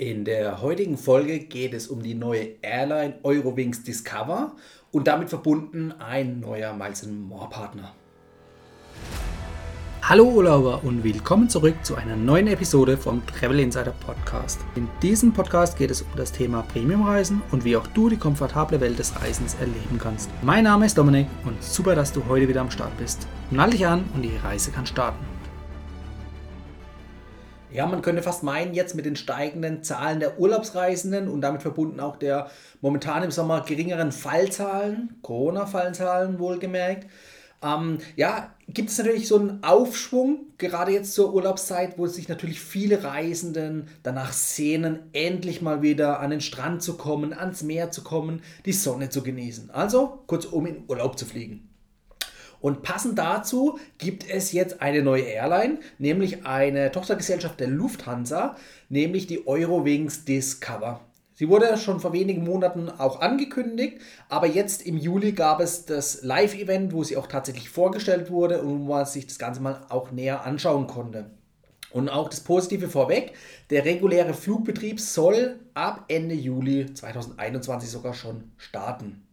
In der heutigen Folge geht es um die neue Airline Eurowings Discover und damit verbunden ein neuer Miles More Partner. Hallo Urlauber und willkommen zurück zu einer neuen Episode vom Travel Insider Podcast. In diesem Podcast geht es um das Thema Premiumreisen und wie auch du die komfortable Welt des Reisens erleben kannst. Mein Name ist Dominik und super, dass du heute wieder am Start bist. Nall dich an und die Reise kann starten. Ja, man könnte fast meinen, jetzt mit den steigenden Zahlen der Urlaubsreisenden und damit verbunden auch der momentan im Sommer geringeren Fallzahlen, Corona-Fallzahlen wohlgemerkt, ähm, ja, gibt es natürlich so einen Aufschwung, gerade jetzt zur Urlaubszeit, wo sich natürlich viele Reisenden danach sehnen, endlich mal wieder an den Strand zu kommen, ans Meer zu kommen, die Sonne zu genießen. Also kurzum in Urlaub zu fliegen. Und passend dazu gibt es jetzt eine neue Airline, nämlich eine Tochtergesellschaft der Lufthansa, nämlich die Eurowings Discover. Sie wurde schon vor wenigen Monaten auch angekündigt, aber jetzt im Juli gab es das Live-Event, wo sie auch tatsächlich vorgestellt wurde und wo man sich das Ganze mal auch näher anschauen konnte. Und auch das Positive vorweg, der reguläre Flugbetrieb soll ab Ende Juli 2021 sogar schon starten.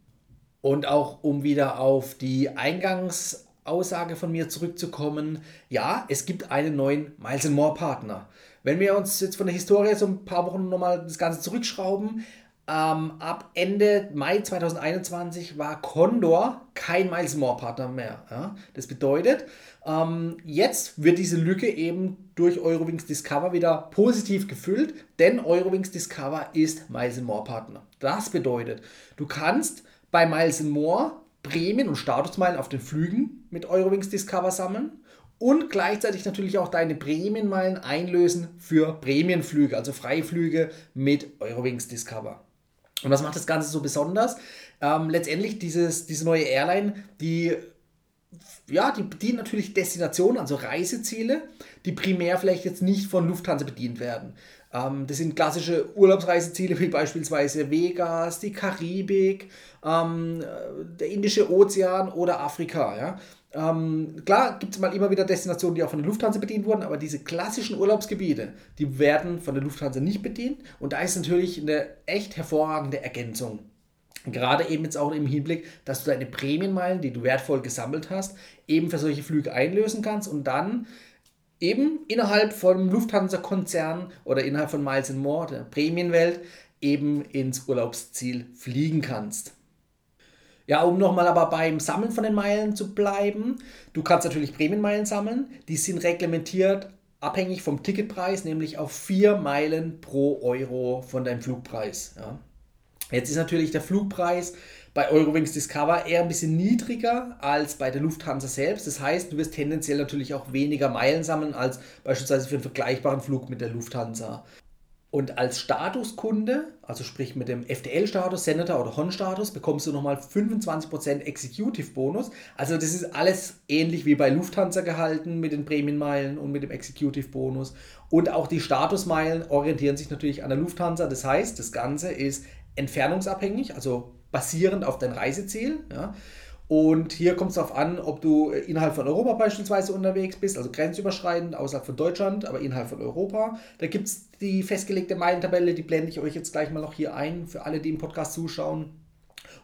Und auch um wieder auf die Eingangsaussage von mir zurückzukommen, ja, es gibt einen neuen Miles More Partner. Wenn wir uns jetzt von der Historie so ein paar Wochen nochmal das Ganze zurückschrauben, ähm, ab Ende Mai 2021 war Condor kein Miles More Partner mehr. Ja? Das bedeutet, ähm, jetzt wird diese Lücke eben durch Eurowings Discover wieder positiv gefüllt, denn Eurowings Discover ist Miles More Partner. Das bedeutet, du kannst bei Miles More Prämien und Statusmeilen auf den Flügen mit Eurowings Discover sammeln und gleichzeitig natürlich auch deine Prämienmeilen einlösen für Prämienflüge, also Freiflüge mit Eurowings Discover. Und was macht das Ganze so besonders? Ähm, letztendlich dieses, diese neue Airline, die ja, die bedienen natürlich Destinationen, also Reiseziele, die primär vielleicht jetzt nicht von Lufthansa bedient werden. Ähm, das sind klassische Urlaubsreiseziele wie beispielsweise Vegas, die Karibik, ähm, der Indische Ozean oder Afrika. Ja? Ähm, klar gibt es mal immer wieder Destinationen, die auch von der Lufthansa bedient wurden, aber diese klassischen Urlaubsgebiete, die werden von der Lufthansa nicht bedient. Und da ist natürlich eine echt hervorragende Ergänzung. Gerade eben jetzt auch im Hinblick, dass du deine Prämienmeilen, die du wertvoll gesammelt hast, eben für solche Flüge einlösen kannst und dann eben innerhalb vom Lufthansa-Konzern oder innerhalb von Miles More, der Prämienwelt, eben ins Urlaubsziel fliegen kannst. Ja, um nochmal aber beim Sammeln von den Meilen zu bleiben, du kannst natürlich Prämienmeilen sammeln, die sind reglementiert abhängig vom Ticketpreis, nämlich auf 4 Meilen pro Euro von deinem Flugpreis. Ja. Jetzt ist natürlich der Flugpreis bei Eurowings Discover eher ein bisschen niedriger als bei der Lufthansa selbst. Das heißt, du wirst tendenziell natürlich auch weniger Meilen sammeln als beispielsweise für einen vergleichbaren Flug mit der Lufthansa. Und als Statuskunde, also sprich mit dem FDL-Status, Senator oder Hon-Status, bekommst du nochmal 25% Executive-Bonus. Also das ist alles ähnlich wie bei Lufthansa gehalten mit den Prämienmeilen und mit dem Executive-Bonus. Und auch die Statusmeilen orientieren sich natürlich an der Lufthansa. Das heißt, das Ganze ist entfernungsabhängig, also basierend auf dein Reiseziel. Ja. Und hier kommt es darauf an, ob du innerhalb von Europa beispielsweise unterwegs bist, also grenzüberschreitend, außerhalb von Deutschland, aber innerhalb von Europa. Da gibt es die festgelegte Meilentabelle, die blende ich euch jetzt gleich mal noch hier ein, für alle, die im Podcast zuschauen.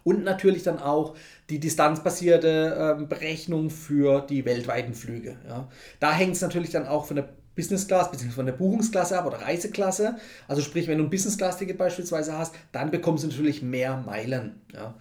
Und natürlich dann auch die distanzbasierte äh, Berechnung für die weltweiten Flüge. Ja. Da hängt es natürlich dann auch von der Business Class bzw. von der Buchungsklasse ab oder Reiseklasse. Also sprich, wenn du ein Business Class Ticket beispielsweise hast, dann bekommst du natürlich mehr Meilen. Ja.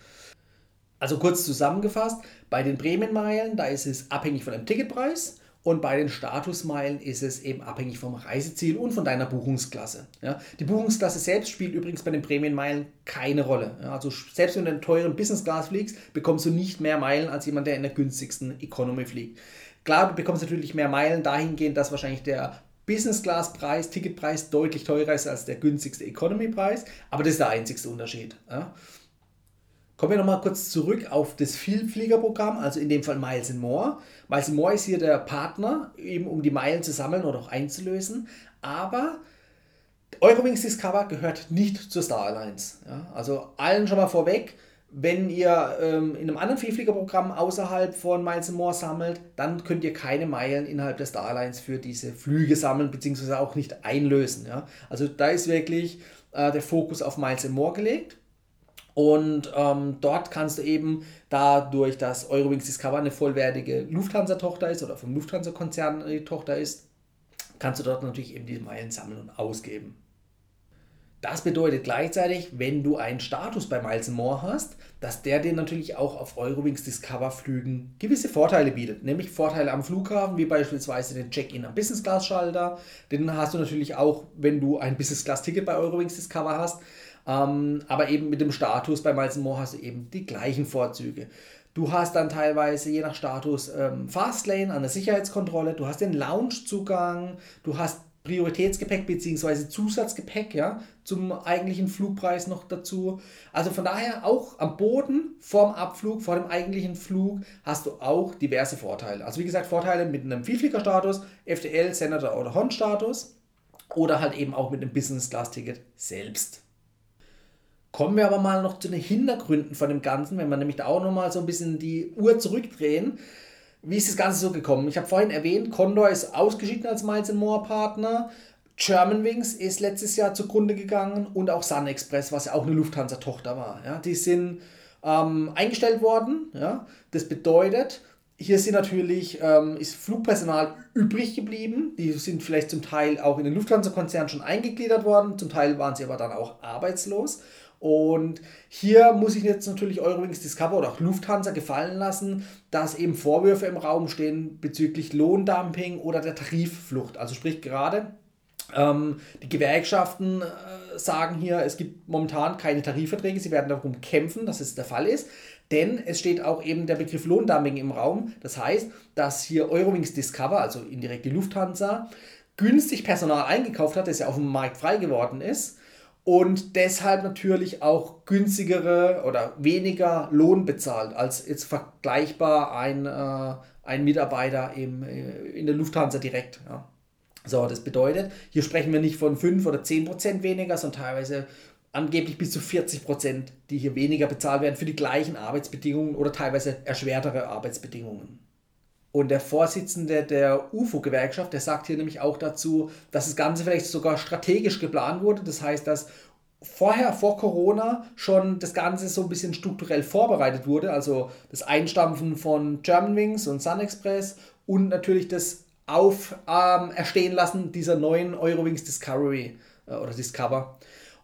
Also kurz zusammengefasst, bei den Prämienmeilen, da ist es abhängig von dem Ticketpreis und bei den Statusmeilen ist es eben abhängig vom Reiseziel und von deiner Buchungsklasse. Ja. Die Buchungsklasse selbst spielt übrigens bei den Prämienmeilen keine Rolle. Ja. Also selbst wenn du in einen teuren Business Class fliegst, bekommst du nicht mehr Meilen als jemand, der in der günstigsten Economy fliegt. Klar, du bekommst natürlich mehr Meilen dahingehend, dass wahrscheinlich der Business Class Preis, Ticketpreis deutlich teurer ist als der günstigste Economy Preis, aber das ist der einzigste Unterschied. Ja. Kommen wir nochmal kurz zurück auf das Vielfliegerprogramm, also in dem Fall Miles More. Miles More ist hier der Partner, eben um die Meilen zu sammeln oder auch einzulösen, aber Eurowings Discover gehört nicht zur Star Alliance. Ja. Also allen schon mal vorweg, wenn ihr ähm, in einem anderen Vielfliegerprogramm außerhalb von Miles More sammelt, dann könnt ihr keine Meilen innerhalb der Starlines für diese Flüge sammeln, beziehungsweise auch nicht einlösen. Ja? Also da ist wirklich äh, der Fokus auf Miles More gelegt. Und ähm, dort kannst du eben, dadurch, dass Eurowings Discover eine vollwertige Lufthansa-Tochter ist oder vom Lufthansa-Konzern die Tochter ist, kannst du dort natürlich eben diese Meilen sammeln und ausgeben. Das bedeutet gleichzeitig, wenn du einen Status bei Miles More hast, dass der dir natürlich auch auf Eurowings Discover Flügen gewisse Vorteile bietet. Nämlich Vorteile am Flughafen, wie beispielsweise den Check-in am Business Class Schalter. Den hast du natürlich auch, wenn du ein Business Class Ticket bei Eurowings Discover hast. Ähm, aber eben mit dem Status bei Miles More hast du eben die gleichen Vorzüge. Du hast dann teilweise je nach Status ähm, Fastlane an der Sicherheitskontrolle, du hast den Loungezugang, du hast Prioritätsgepäck bzw. Zusatzgepäck ja, zum eigentlichen Flugpreis noch dazu. Also von daher auch am Boden vorm Abflug, vor dem eigentlichen Flug hast du auch diverse Vorteile. Also wie gesagt, Vorteile mit einem Vielfliegerstatus, FDL, Senator oder Hon-Status oder halt eben auch mit einem Business-Class-Ticket selbst. Kommen wir aber mal noch zu den Hintergründen von dem Ganzen, wenn wir nämlich da auch nochmal so ein bisschen die Uhr zurückdrehen. Wie ist das Ganze so gekommen? Ich habe vorhin erwähnt, Condor ist ausgeschieden als Miles More Partner. Germanwings ist letztes Jahr zugrunde gegangen und auch Sun Express, was ja auch eine Lufthansa-Tochter war. Ja, die sind ähm, eingestellt worden. Ja. Das bedeutet, hier sind natürlich, ähm, ist Flugpersonal übrig geblieben. Die sind vielleicht zum Teil auch in den Lufthansa-Konzern schon eingegliedert worden, zum Teil waren sie aber dann auch arbeitslos. Und hier muss ich jetzt natürlich Eurowings Discover oder auch Lufthansa gefallen lassen, dass eben Vorwürfe im Raum stehen bezüglich Lohndumping oder der Tarifflucht. Also sprich gerade ähm, die Gewerkschaften äh, sagen hier, es gibt momentan keine Tarifverträge, sie werden darum kämpfen, dass es der Fall ist. Denn es steht auch eben der Begriff Lohndumping im Raum. Das heißt, dass hier Eurowings Discover, also indirekt die Lufthansa, günstig Personal eingekauft hat, das ja auf dem Markt frei geworden ist und deshalb natürlich auch günstigere oder weniger Lohn bezahlt als jetzt vergleichbar ein, äh, ein Mitarbeiter im, äh, in der Lufthansa direkt. Ja. So, das bedeutet, hier sprechen wir nicht von 5 oder 10 Prozent weniger, sondern teilweise angeblich bis zu 40 Prozent, die hier weniger bezahlt werden für die gleichen Arbeitsbedingungen oder teilweise erschwertere Arbeitsbedingungen. Und der Vorsitzende der UFO-Gewerkschaft, der sagt hier nämlich auch dazu, dass das Ganze vielleicht sogar strategisch geplant wurde. Das heißt, dass vorher, vor Corona, schon das Ganze so ein bisschen strukturell vorbereitet wurde. Also das Einstampfen von Germanwings und Sun Express und natürlich das Auf ähm, erstehen lassen dieser neuen Eurowings Discovery äh, oder Discover.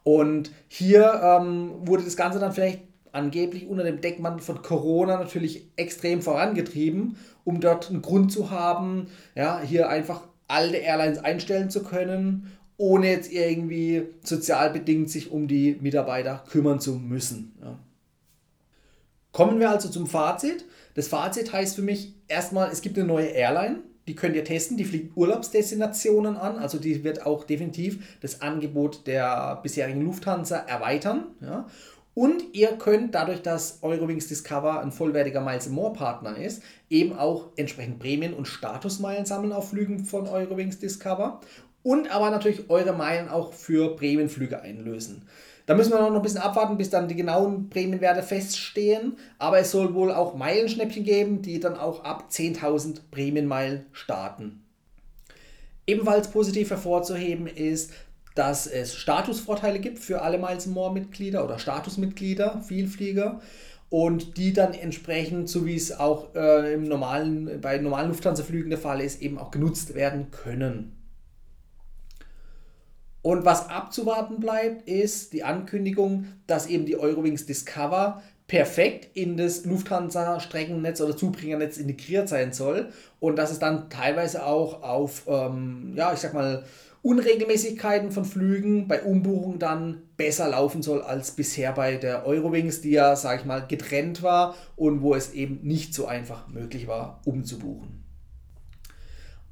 Und hier ähm, wurde das Ganze dann vielleicht angeblich unter dem Deckmantel von Corona natürlich extrem vorangetrieben, um dort einen Grund zu haben, ja, hier einfach alte Airlines einstellen zu können, ohne jetzt irgendwie sozialbedingt sich um die Mitarbeiter kümmern zu müssen. Ja. Kommen wir also zum Fazit. Das Fazit heißt für mich erstmal, es gibt eine neue Airline, die könnt ihr testen, die fliegt Urlaubsdestinationen an, also die wird auch definitiv das Angebot der bisherigen Lufthansa erweitern. Ja. Und ihr könnt dadurch, dass Eurowings Discover ein vollwertiger Miles More Partner ist, eben auch entsprechend Prämien und Statusmeilen sammeln auf Flügen von Eurowings Discover und aber natürlich eure Meilen auch für Prämienflüge einlösen. Da müssen wir noch ein bisschen abwarten, bis dann die genauen Prämienwerte feststehen. Aber es soll wohl auch Meilenschnäppchen geben, die dann auch ab 10.000 Prämienmeilen starten. Ebenfalls positiv hervorzuheben ist, dass es Statusvorteile gibt für alle Miles More Mitglieder oder Statusmitglieder, Vielflieger und die dann entsprechend, so wie es auch äh, im normalen, bei normalen Lufthansa-Flügen der Fall ist, eben auch genutzt werden können. Und was abzuwarten bleibt, ist die Ankündigung, dass eben die Eurowings Discover perfekt in das Lufthansa-Streckennetz oder Zubringernetz integriert sein soll und dass es dann teilweise auch auf, ähm, ja, ich sag mal, Unregelmäßigkeiten von Flügen bei Umbuchung dann besser laufen soll als bisher bei der Eurowings, die ja, sag ich mal, getrennt war und wo es eben nicht so einfach möglich war, umzubuchen.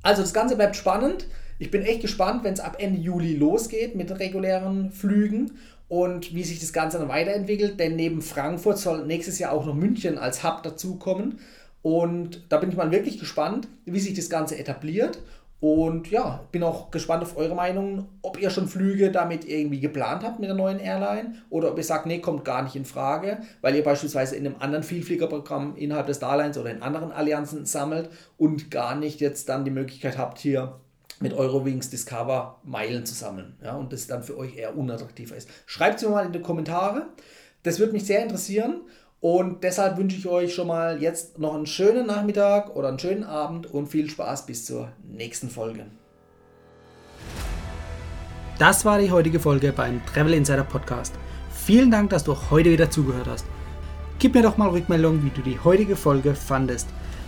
Also das Ganze bleibt spannend. Ich bin echt gespannt, wenn es ab Ende Juli losgeht mit regulären Flügen und wie sich das Ganze dann weiterentwickelt, denn neben Frankfurt soll nächstes Jahr auch noch München als Hub dazukommen. Und da bin ich mal wirklich gespannt, wie sich das Ganze etabliert Und ja, bin auch gespannt auf eure Meinung, ob ihr schon Flüge damit irgendwie geplant habt mit der neuen Airline oder ob ihr sagt, nee, kommt gar nicht in Frage, weil ihr beispielsweise in einem anderen Vielfliegerprogramm innerhalb des Darlines oder in anderen Allianzen sammelt und gar nicht jetzt dann die Möglichkeit habt, hier mit Eurowings Discover Meilen zu sammeln. Ja, und das dann für euch eher unattraktiver ist. Schreibt es mir mal in die Kommentare. Das würde mich sehr interessieren. Und deshalb wünsche ich euch schon mal jetzt noch einen schönen Nachmittag oder einen schönen Abend und viel Spaß bis zur nächsten Folge. Das war die heutige Folge beim Travel Insider Podcast. Vielen Dank, dass du heute wieder zugehört hast. Gib mir doch mal Rückmeldung, wie du die heutige Folge fandest.